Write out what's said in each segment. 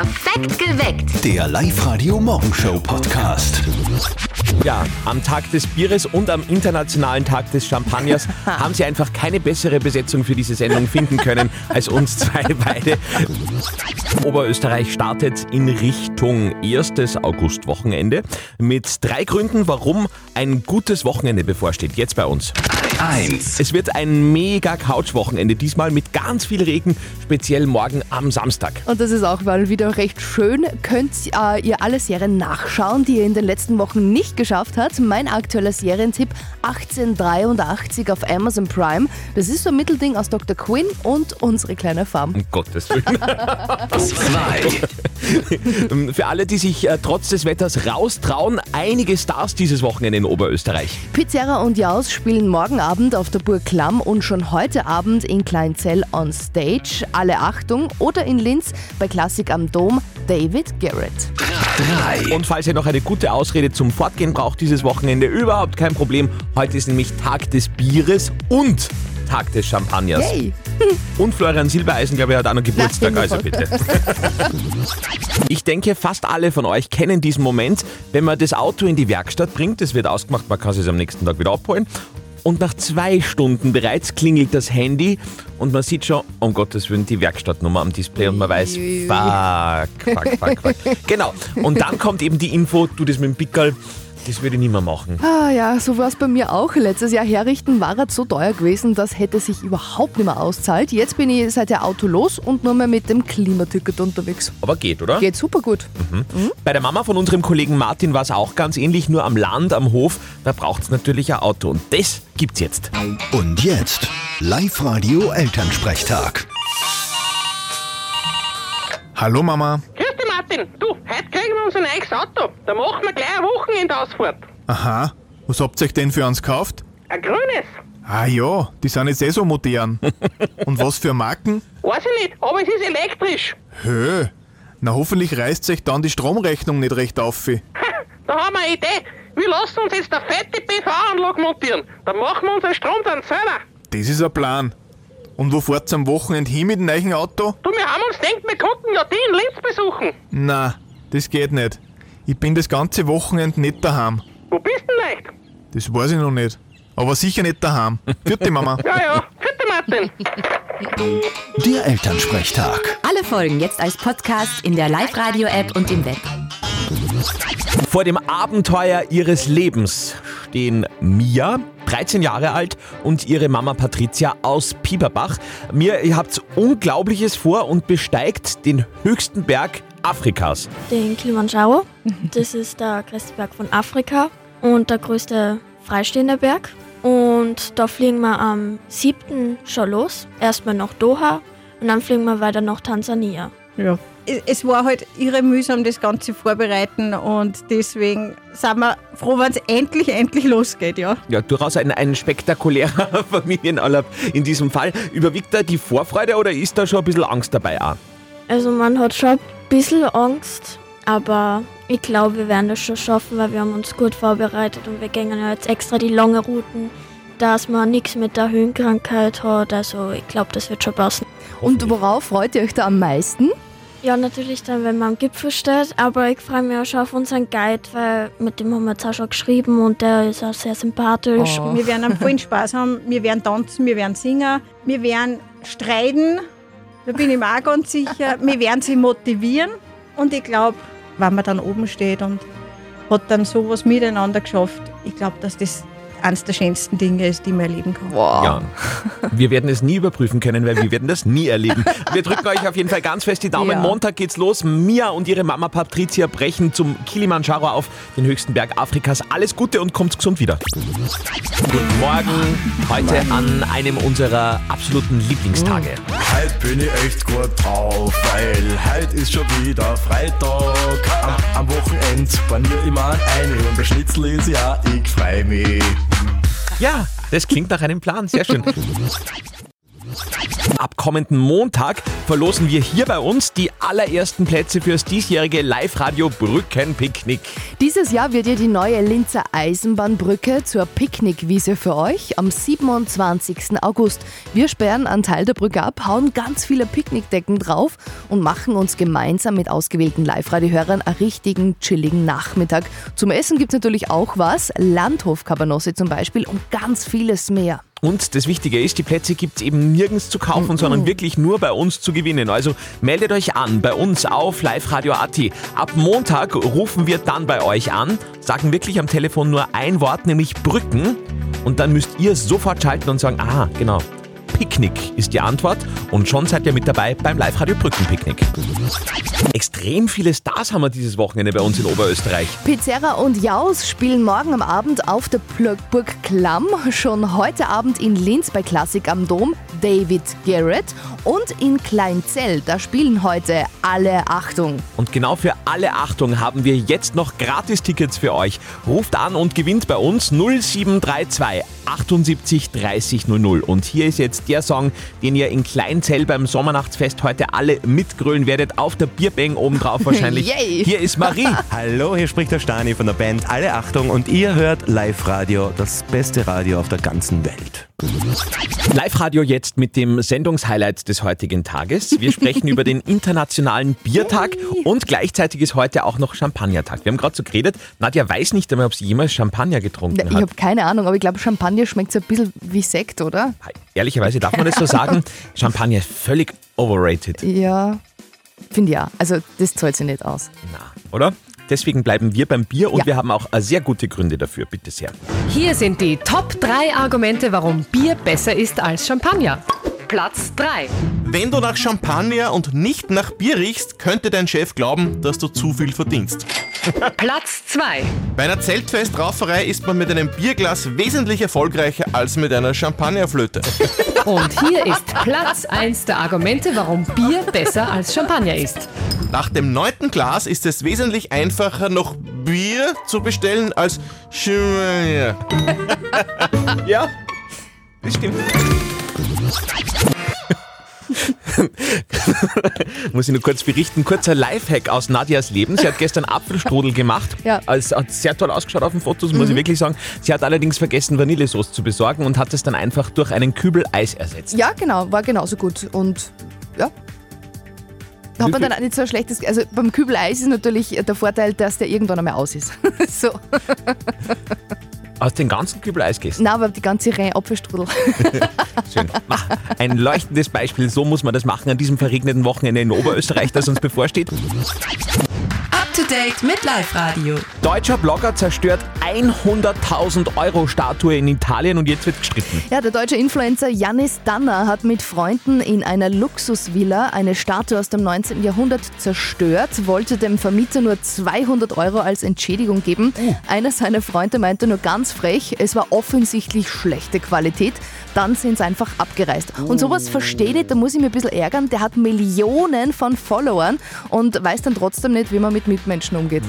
Perfekt geweckt. Der Live-Radio-Morgenshow-Podcast. Ja, am Tag des Bieres und am Internationalen Tag des Champagners haben sie einfach keine bessere Besetzung für diese Sendung finden können als uns zwei beide. Oberösterreich startet in Richtung erstes Augustwochenende mit drei Gründen, warum ein gutes Wochenende bevorsteht. Jetzt bei uns. 1. Es wird ein mega Couch-Wochenende, diesmal mit ganz viel Regen, speziell morgen am Samstag. Und das ist auch mal wieder recht schön. Könnt äh, ihr alle Serien nachschauen, die ihr in den letzten Wochen nicht geschafft habt. Mein aktueller Serientipp 1883 auf Amazon Prime. Das ist so ein Mittelding aus Dr. Quinn und unsere kleine Farm. Um Gottes Willen. 2. Für alle, die sich äh, trotz des Wetters raustrauen, einige Stars dieses Wochenende in Oberösterreich. Pizzerra und Jaus spielen morgen Abend auf der Burg Klamm und schon heute Abend in Kleinzell on Stage. Alle Achtung oder in Linz bei Klassik am Dom David Garrett. 3. Und falls ihr noch eine gute Ausrede zum Fortgehen braucht dieses Wochenende, überhaupt kein Problem. Heute ist nämlich Tag des Bieres und Tag des Champagners. Yay! Und Florian Silbereisen, glaube ich, hat auch noch Geburtstag, also bitte. Ich denke, fast alle von euch kennen diesen Moment, wenn man das Auto in die Werkstatt bringt, es wird ausgemacht, man kann es am nächsten Tag wieder abholen. Und nach zwei Stunden bereits klingelt das Handy und man sieht schon, um Gottes Willen, die Werkstattnummer am Display und man weiß, fuck, fuck, fuck, fuck. Genau. Und dann kommt eben die Info, du das mit dem Pickel, das würde ich nicht mehr machen. Ah ja, so war es bei mir auch. Letztes Jahr herrichten war er so teuer gewesen, das hätte sich überhaupt nicht mehr auszahlt. Jetzt bin ich seit der Auto los und nur mehr mit dem Klimaticket unterwegs. Aber geht, oder? Geht super gut. Bei der Mama von unserem Kollegen Martin war es auch ganz ähnlich, nur am Land, am Hof, da braucht es natürlich ein Auto. Und das gibt's jetzt. Und jetzt Live-Radio-Elternsprechtag. Hallo Mama. Grüß dich, Martin. Du, heute kriegen wir uns ein neues Auto. Da machen wir gleich eine Wochenendausfahrt. Aha, was habt ihr euch denn für uns gekauft? Ein grünes. Ah ja, die sind jetzt eh so modern. Und was für Marken? Weiß ich nicht, aber es ist elektrisch. Hö, na hoffentlich reißt euch dann die Stromrechnung nicht recht auf. Ha, da haben wir eine Idee. Wir lassen uns jetzt eine fette PV-Anlage montieren. Dann machen wir unseren Strom dann selber. Das ist ein Plan. Und wo fahrt's am Wochenende hin mit dem neuen Auto? Du, wir haben uns gedacht, wir konnten ja die in Linz besuchen. Na, das geht nicht. Ich bin das ganze Wochenende nicht daheim. Wo bist denn leicht? Das weiß ich noch nicht. Aber sicher nicht daheim. Vierte Mama. Ja, ja. Bitte, Martin. Der Elternsprechtag. Alle Folgen jetzt als Podcast in der Live-Radio-App und im Web. Vor dem Abenteuer ihres Lebens stehen Mia, 13 Jahre alt, und ihre Mama Patricia aus Pieperbach. Mir, ihr habt Unglaubliches vor und besteigt den höchsten Berg Afrikas. den Kilimanjaro. Das ist der größte Berg von Afrika und der größte freistehende Berg. Und da fliegen wir am 7. schon los. Erstmal nach Doha und dann fliegen wir weiter nach Tansania. Ja. Es- war halt irre mühsam, das Ganze vorbereiten und deswegen sind wir froh, wenn es endlich, endlich losgeht, ja. Ja, durchaus ein, ein spektakulärer Familienurlaub in diesem Fall. Überwiegt da die Vorfreude oder ist da schon ein bisschen Angst dabei auch? Also man hat schon ein bisschen Angst, aber ich glaube, wir werden das schon schaffen, weil wir haben uns gut vorbereitet und wir gehen ja jetzt extra die lange Routen, dass man nichts mit der Höhenkrankheit hat. Also ich glaube, das wird schon passen. Und worauf freut ihr euch da am meisten? Ja, natürlich dann, wenn man am Gipfel steht, aber ich freue mich auch schon auf unseren Guide, weil mit dem haben wir jetzt auch schon geschrieben und der ist auch sehr sympathisch. Oh. Wir werden einen vollen Spaß haben, wir werden tanzen, wir werden singen, wir werden streiten, da bin ich mir auch ganz sicher. Wir werden sie motivieren und ich glaube, wenn man dann oben steht und hat dann sowas miteinander geschafft, ich glaube, dass das eines der schönsten Dinge ist, die man erleben kann. Wow. Ja, wir werden es nie überprüfen können, weil wir werden das nie erleben. Wir drücken euch auf jeden Fall ganz fest die Daumen. Ja. Montag geht's los. Mia und ihre Mama Patricia brechen zum Kilimanjaro auf, den höchsten Berg Afrikas. Alles Gute und kommt gesund wieder. Guten Morgen, heute an einem unserer absoluten Lieblingstage. Heute bin ich echt gut drauf, weil heute ist schon wieder Freitag. Am, am Wochenende panier ich mir ein und der Schnitzel ist ja, ich freu mich. Ja, das klingt nach einem Plan. Sehr schön. Ab kommenden Montag verlosen wir hier bei uns die allerersten Plätze fürs diesjährige Live-Radio Brückenpicknick. Dieses Jahr wird ja die neue Linzer Eisenbahnbrücke zur Picknickwiese für euch am 27. August. Wir sperren einen Teil der Brücke ab, hauen ganz viele Picknickdecken drauf und machen uns gemeinsam mit ausgewählten Live-Radio-Hörern einen richtigen chilligen Nachmittag. Zum Essen gibt es natürlich auch was, Landhof-Kabanosse zum Beispiel und ganz vieles mehr. Und das Wichtige ist, die Plätze gibt es eben nirgends zu kaufen, sondern wirklich nur bei uns zu gewinnen. Also meldet euch an bei uns auf Live Radio AT. Ab Montag rufen wir dann bei euch an, sagen wirklich am Telefon nur ein Wort, nämlich Brücken. Und dann müsst ihr sofort schalten und sagen, aha, genau. Picknick ist die Antwort und schon seid ihr mit dabei beim Live-Radio Brückenpicknick. Extrem viele Stars haben wir dieses Wochenende bei uns in Oberösterreich. Pizzerra und Jaus spielen morgen am Abend auf der Pl- Burg Klamm. Schon heute Abend in Linz bei Klassik am Dom David Garrett. Und in Kleinzell, da spielen heute alle Achtung. Und genau für alle Achtung haben wir jetzt noch Gratis-Tickets für euch. Ruft an und gewinnt bei uns 0732 78 30 00. Und hier ist jetzt der Song, den ihr in Kleinzell beim Sommernachtsfest heute alle mitgrölen werdet. Auf der Bierbang obendrauf wahrscheinlich. Yay. Hier ist Marie. Hallo, hier spricht der Stani von der Band Alle Achtung und ihr hört Live-Radio, das beste Radio auf der ganzen Welt. Live-Radio jetzt mit dem Sendungshighlight des heutigen Tages. Wir sprechen über den internationalen Biertag und gleichzeitig ist heute auch noch Champagnertag. Wir haben gerade so geredet, Nadja weiß nicht einmal, ob sie jemals Champagner getrunken Ich hat. habe keine Ahnung, aber ich glaube, Champagner schmeckt so ein bisschen wie Sekt, oder? Ehrlicherweise darf man das so sagen. Champagner ist völlig overrated, Ja, finde ja. Also, das zahlt sich nicht aus. oder? Deswegen bleiben wir beim Bier und Ja. wir haben auch äh, sehr gute Gründe dafür. Bitte sehr. Hier sind die Top 3 Argumente, warum Bier besser ist als Champagner. Platz 3. Wenn du nach Champagner und nicht nach Bier riechst, könnte dein Chef glauben, dass du zu viel verdienst. Platz 2. Bei einer Zeltfestrauferei ist man mit einem Bierglas wesentlich erfolgreicher als mit einer Champagnerflöte. Und hier ist Platz 1 der Argumente, warum Bier besser als Champagner ist. Nach dem neunten Glas ist es wesentlich einfacher, noch Bier zu bestellen als Champagner. Ja, das stimmt. Muss ich nur kurz berichten. Kurzer Lifehack aus Nadias Leben. Sie hat gestern Apfelstrudel gemacht. Ja. Es hat sehr toll ausgeschaut auf den Fotos, muss ich wirklich sagen. Sie hat allerdings vergessen, Vanillesoße zu besorgen und hat es dann einfach durch einen Kübel Eis ersetzt. Ja, genau, war genauso gut. Und ja. Hat man dann auch nicht so ein schlechtes. Also beim Kübeleis ist natürlich der Vorteil, dass der irgendwann einmal aus ist. so. Aus den ganzen Kübel Eis gegessen. Nein, aber die ganze Reihe Apfelstrudel. Schön. Mach. Ein leuchtendes Beispiel. So muss man das machen an diesem verregneten Wochenende in Oberösterreich, das uns bevorsteht. To date mit Live Radio. Deutscher Blogger zerstört 100.000 Euro Statue in Italien und jetzt wird gestritten. Ja, der deutsche Influencer Janis Danner hat mit Freunden in einer Luxusvilla eine Statue aus dem 19. Jahrhundert zerstört, wollte dem Vermieter nur 200 Euro als Entschädigung geben. Einer seiner Freunde meinte nur ganz frech, es war offensichtlich schlechte Qualität. Dann sind sie einfach abgereist. Und sowas verstehe ich nicht, da muss ich mich ein bisschen ärgern. Der hat Millionen von Followern und weiß dann trotzdem nicht, wie man mit Mitmenschen umgeht.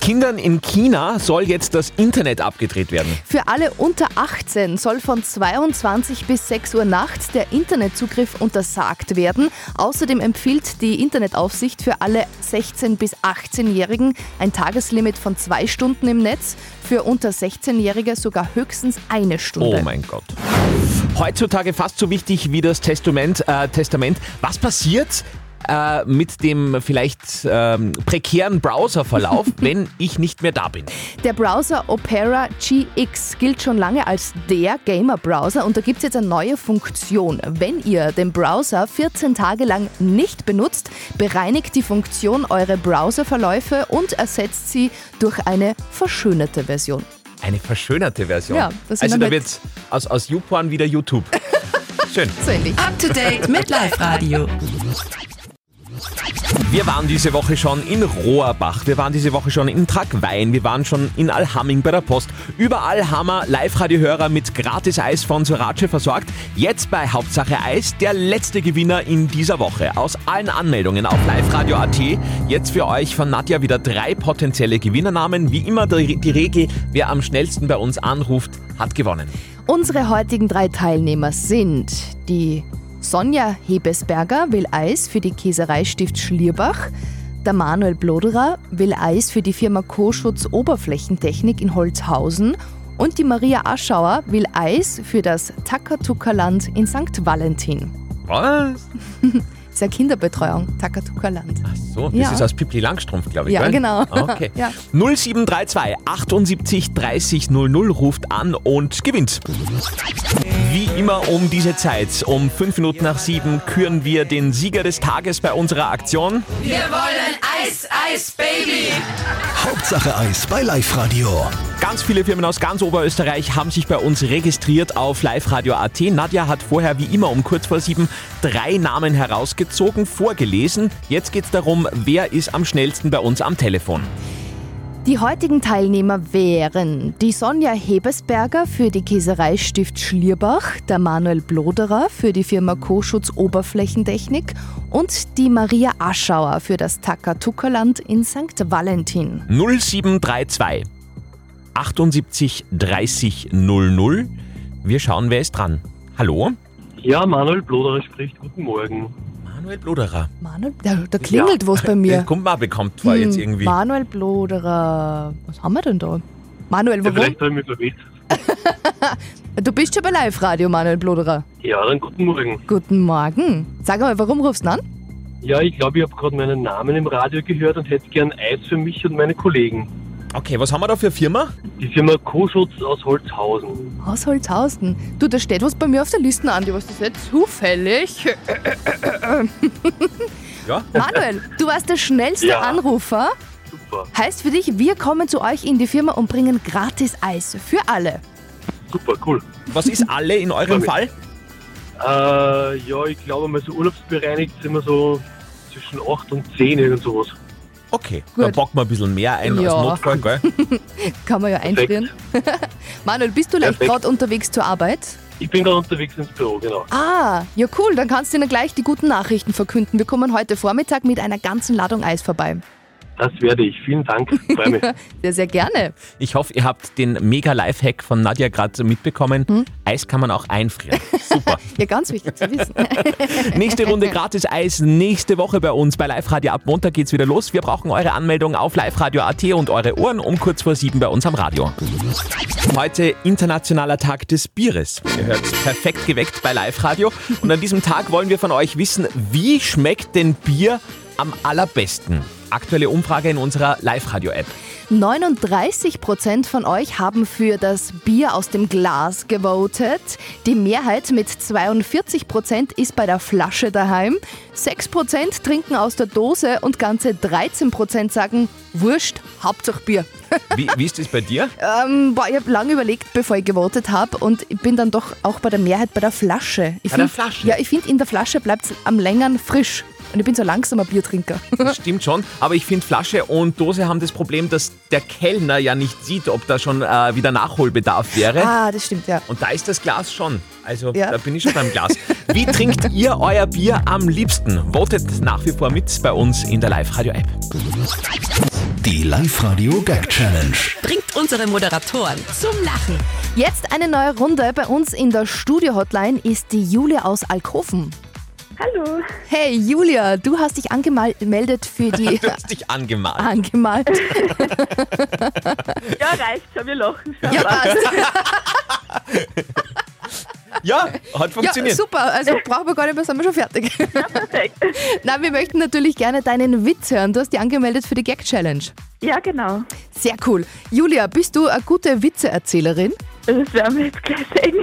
Kindern in China soll jetzt das Internet abgedreht werden. Für alle unter 18 soll von 22 bis 6 Uhr nachts der Internetzugriff untersagt werden. Außerdem empfiehlt die Internetaufsicht für alle 16 bis 18-Jährigen ein Tageslimit von zwei Stunden im Netz, für unter 16-Jährige sogar höchstens eine Stunde. Oh mein Gott. Heutzutage fast so wichtig wie das Testament. Äh, Testament. Was passiert äh, mit dem vielleicht ähm, prekären Browserverlauf, wenn ich nicht mehr da bin? Der Browser Opera GX gilt schon lange als der Gamer-Browser und da gibt es jetzt eine neue Funktion. Wenn ihr den Browser 14 Tage lang nicht benutzt, bereinigt die Funktion eure Browserverläufe und ersetzt sie durch eine verschönerte Version. Eine verschönerte Version. Ja, das also dann da wird aus, aus YouPorn wieder YouTube. Schön. So ähnlich. Up to date mit Live Radio. Wir waren diese Woche schon in Rohrbach, wir waren diese Woche schon in Tragwein, wir waren schon in Alhamming bei der Post. Überall haben wir Live-Radio-Hörer mit Gratis-Eis von Sorace versorgt. Jetzt bei Hauptsache Eis der letzte Gewinner in dieser Woche. Aus allen Anmeldungen auf liveradio.at. Jetzt für euch von Nadja wieder drei potenzielle Gewinnernamen. Wie immer die, die Regel, wer am schnellsten bei uns anruft, hat gewonnen. Unsere heutigen drei Teilnehmer sind die Sonja Hebesberger will Eis für die Käserei Stift Schlierbach, der Manuel Bloderer will Eis für die Firma Koschutz Oberflächentechnik in Holzhausen und die Maria Aschauer will Eis für das Takatuka-Land in St. Valentin. Was? Ist ja Kinderbetreuung, Takatuka-Land. So, das Ja. ist aus Pippi Langstrumpf, glaube ich. Ja, gell? genau. Okay. Ja. 0732 78 30 00 ruft an und gewinnt. Wie immer um diese Zeit, um 5 Minuten nach 7, küren wir den Sieger des Tages bei unserer Aktion. Wir wollen Eis, Eis, Baby. Hauptsache Eis bei Live Radio. Ganz viele Firmen aus ganz Oberösterreich haben sich bei uns registriert auf liveradio.at. Nadja hat vorher wie immer um kurz vor sieben drei Namen herausgezogen, vorgelesen. Jetzt geht es darum, wer ist am schnellsten bei uns am Telefon. Die heutigen Teilnehmer wären die Sonja Hebesberger für die Käserei Stift Schlierbach, der Manuel Bloderer für die Firma Koschutz Oberflächentechnik und die Maria Aschauer für das Takatuka-Land in St. Valentin. 0732 78 30 00. Wir schauen, wer ist dran. Hallo? Ja, Manuel Bloderer spricht. Guten Morgen. Manuel Bloderer. Manuel, da, da klingelt was bei mir. Kommt mir auch bekannt vor jetzt Hm, irgendwie. Manuel Bloderer. Was haben wir denn da? Manuel, Ja, warum? vielleicht habe ich mich verwirrt. Du bist schon bei Live-Radio, Manuel Bloderer. Ja, dann guten Morgen. Guten Morgen. Sag mal, warum rufst du an? Ja, ich glaube, ich habe gerade meinen Namen im Radio gehört und hätte gern Eis für mich und meine Kollegen. Okay, was haben wir da für Firma? Die Firma Koschutz aus Holzhausen. Aus Holzhausen. Du, da steht was bei mir auf der Liste, Andi. Was ist das jetzt? Zufällig? Ja? Manuel, du warst der schnellste Ja. Anrufer. Super. Heißt für dich, wir kommen zu euch in die Firma und bringen gratis Eis. Für alle. Super, cool. Was ist alle in eurem Fall? Äh, ja, ich glaube mal so urlaubsbereinigt sind wir so zwischen 8 und 10 irgend sowas. Okay, dann packen wir ein bisschen mehr ein Ja. als Notfall, gell? Kann man ja einfrieren. Manuel, bist du Perfekt. gerade unterwegs zur Arbeit? Ich bin gerade unterwegs ins Büro, genau. Ah, ja cool, dann kannst du ihnen gleich die guten Nachrichten verkünden. Wir kommen heute Vormittag mit einer ganzen Ladung Eis vorbei. Das werde ich. Vielen Dank. Freue mich. Sehr, sehr gerne. Ich hoffe, ihr habt den Mega-Lifehack von Nadja gerade mitbekommen. Hm? Eis kann man auch einfrieren. Super. Ja, ganz wichtig zu wissen. Nächste Runde gratis Eis nächste Woche bei uns bei Live Radio. Ab Montag geht's wieder los. Wir brauchen eure Anmeldung auf liveradio.at und eure Ohren um kurz vor sieben bei uns am Radio. Heute internationaler Tag des Bieres. Ihr hört perfekt geweckt bei Live Radio. Und an diesem Tag wollen wir von euch wissen, wie schmeckt denn Bier am allerbesten? Aktuelle Umfrage in unserer Live Radio App. 39 Prozent von euch haben für das Bier aus dem Glas gewotet. Die Mehrheit mit 42 Prozent ist bei der Flasche daheim. 6 Prozent trinken aus der Dose und ganze 13 Prozent sagen, Wurscht, Hauptsache Bier. Wie, wie ist das bei dir? Ähm, boah, ich habe lange überlegt, bevor ich gewotet habe und ich bin dann doch auch bei der Mehrheit bei der Flasche. Ich Bei der find- Flasche? Ja, ich finde, in der Flasche bleibt es am längeren frisch. Und ich bin so ein langsamer Biertrinker. Das stimmt schon, aber ich finde Flasche und Dose haben das Problem, dass der Kellner ja nicht sieht, ob da schon äh, wieder Nachholbedarf wäre. ah, das stimmt, ja. Und da ist das Glas schon. Also Ja. da bin ich schon beim Glas. Wie trinkt ihr euer Bier am liebsten? Votet nach wie vor mit bei uns in der Live-Radio-App. Die Live Radio Gag Challenge. Bringt unsere Moderatoren zum Lachen. Jetzt eine neue Runde. Bei uns in der Studio-Hotline ist die Julia aus Alkoven. Hallo. Hey Julia, du hast dich angemeldet für die... Du hast dich angemalt. angemalt. Ja, reicht schon, wir lachen schon. Ja, passt. Ja, hat funktioniert. Ja, super. Also brauchen wir gar nicht mehr, sind wir schon fertig. Ja, perfekt. Na, wir möchten natürlich gerne deinen Witz hören. Du hast dich angemeldet für die Gag-Challenge. Ja, genau. Sehr cool. Julia, bist du eine gute Witzeerzählerin? Das werden wir jetzt gleich sehen.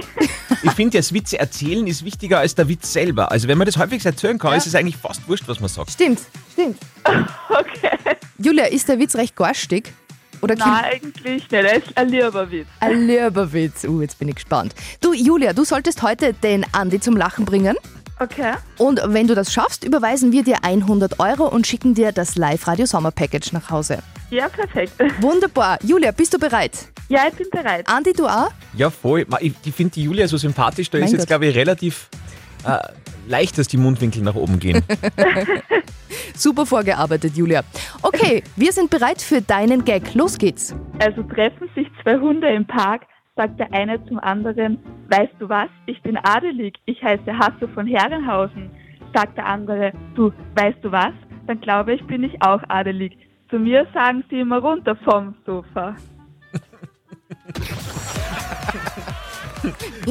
Ich finde, das Witze erzählen ist wichtiger als der Witz selber. Also wenn man das halbwegs erzählen kann, Ja. ist es eigentlich fast wurscht, was man sagt. Stimmt, stimmt. Okay. Julia, ist der Witz recht garstig? Oder Nein, eigentlich nicht. Das ist ein lieber Witz. Ein lieber Witz. Uh, jetzt bin ich gespannt. Du, Julia, du solltest heute den Andi zum Lachen bringen. Okay. Und wenn du das schaffst, überweisen wir dir 100 Euro und schicken dir das Live-Radio Sommer Package nach Hause. Ja, perfekt. Wunderbar. Julia, bist du bereit? Ja, ich bin bereit. Andi, du auch? Ja, voll. Ich, finde die Julia so sympathisch, da Mein ist jetzt, glaube ich, relativ äh, leicht, dass die Mundwinkel nach oben gehen. Super vorgearbeitet, Julia. Okay, wir sind bereit für deinen Gag. Los geht's. Also treffen sich zwei Hunde im Park. sagt der eine zum anderen, weißt du was, ich bin adelig, ich heiße Hasso von Herrenhausen. Sagt der andere, du, weißt du was, dann glaube ich, bin ich auch adelig. Zu mir sagen sie immer runter vom Sofa.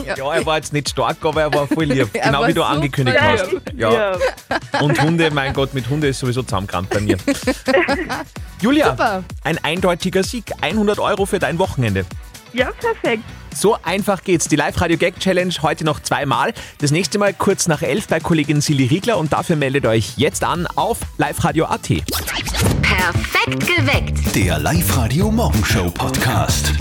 Ja, er war jetzt nicht stark, aber er war voll lieb. Er genau wie du super angekündigt lieb. hast. Ja. Und Hunde, mein Gott, mit Hunde ist sowieso zusammengerannt bei mir. Julia, Super. ein eindeutiger Sieg. 100 Euro für dein Wochenende. Ja, perfekt. So einfach geht's. Die Live-Radio Gag Challenge heute noch zweimal. Das nächste Mal kurz nach elf bei Kollegin Silly Riegler und dafür meldet euch jetzt an auf liveradio.at. Perfekt geweckt. Der Live-Radio Morgenshow Podcast.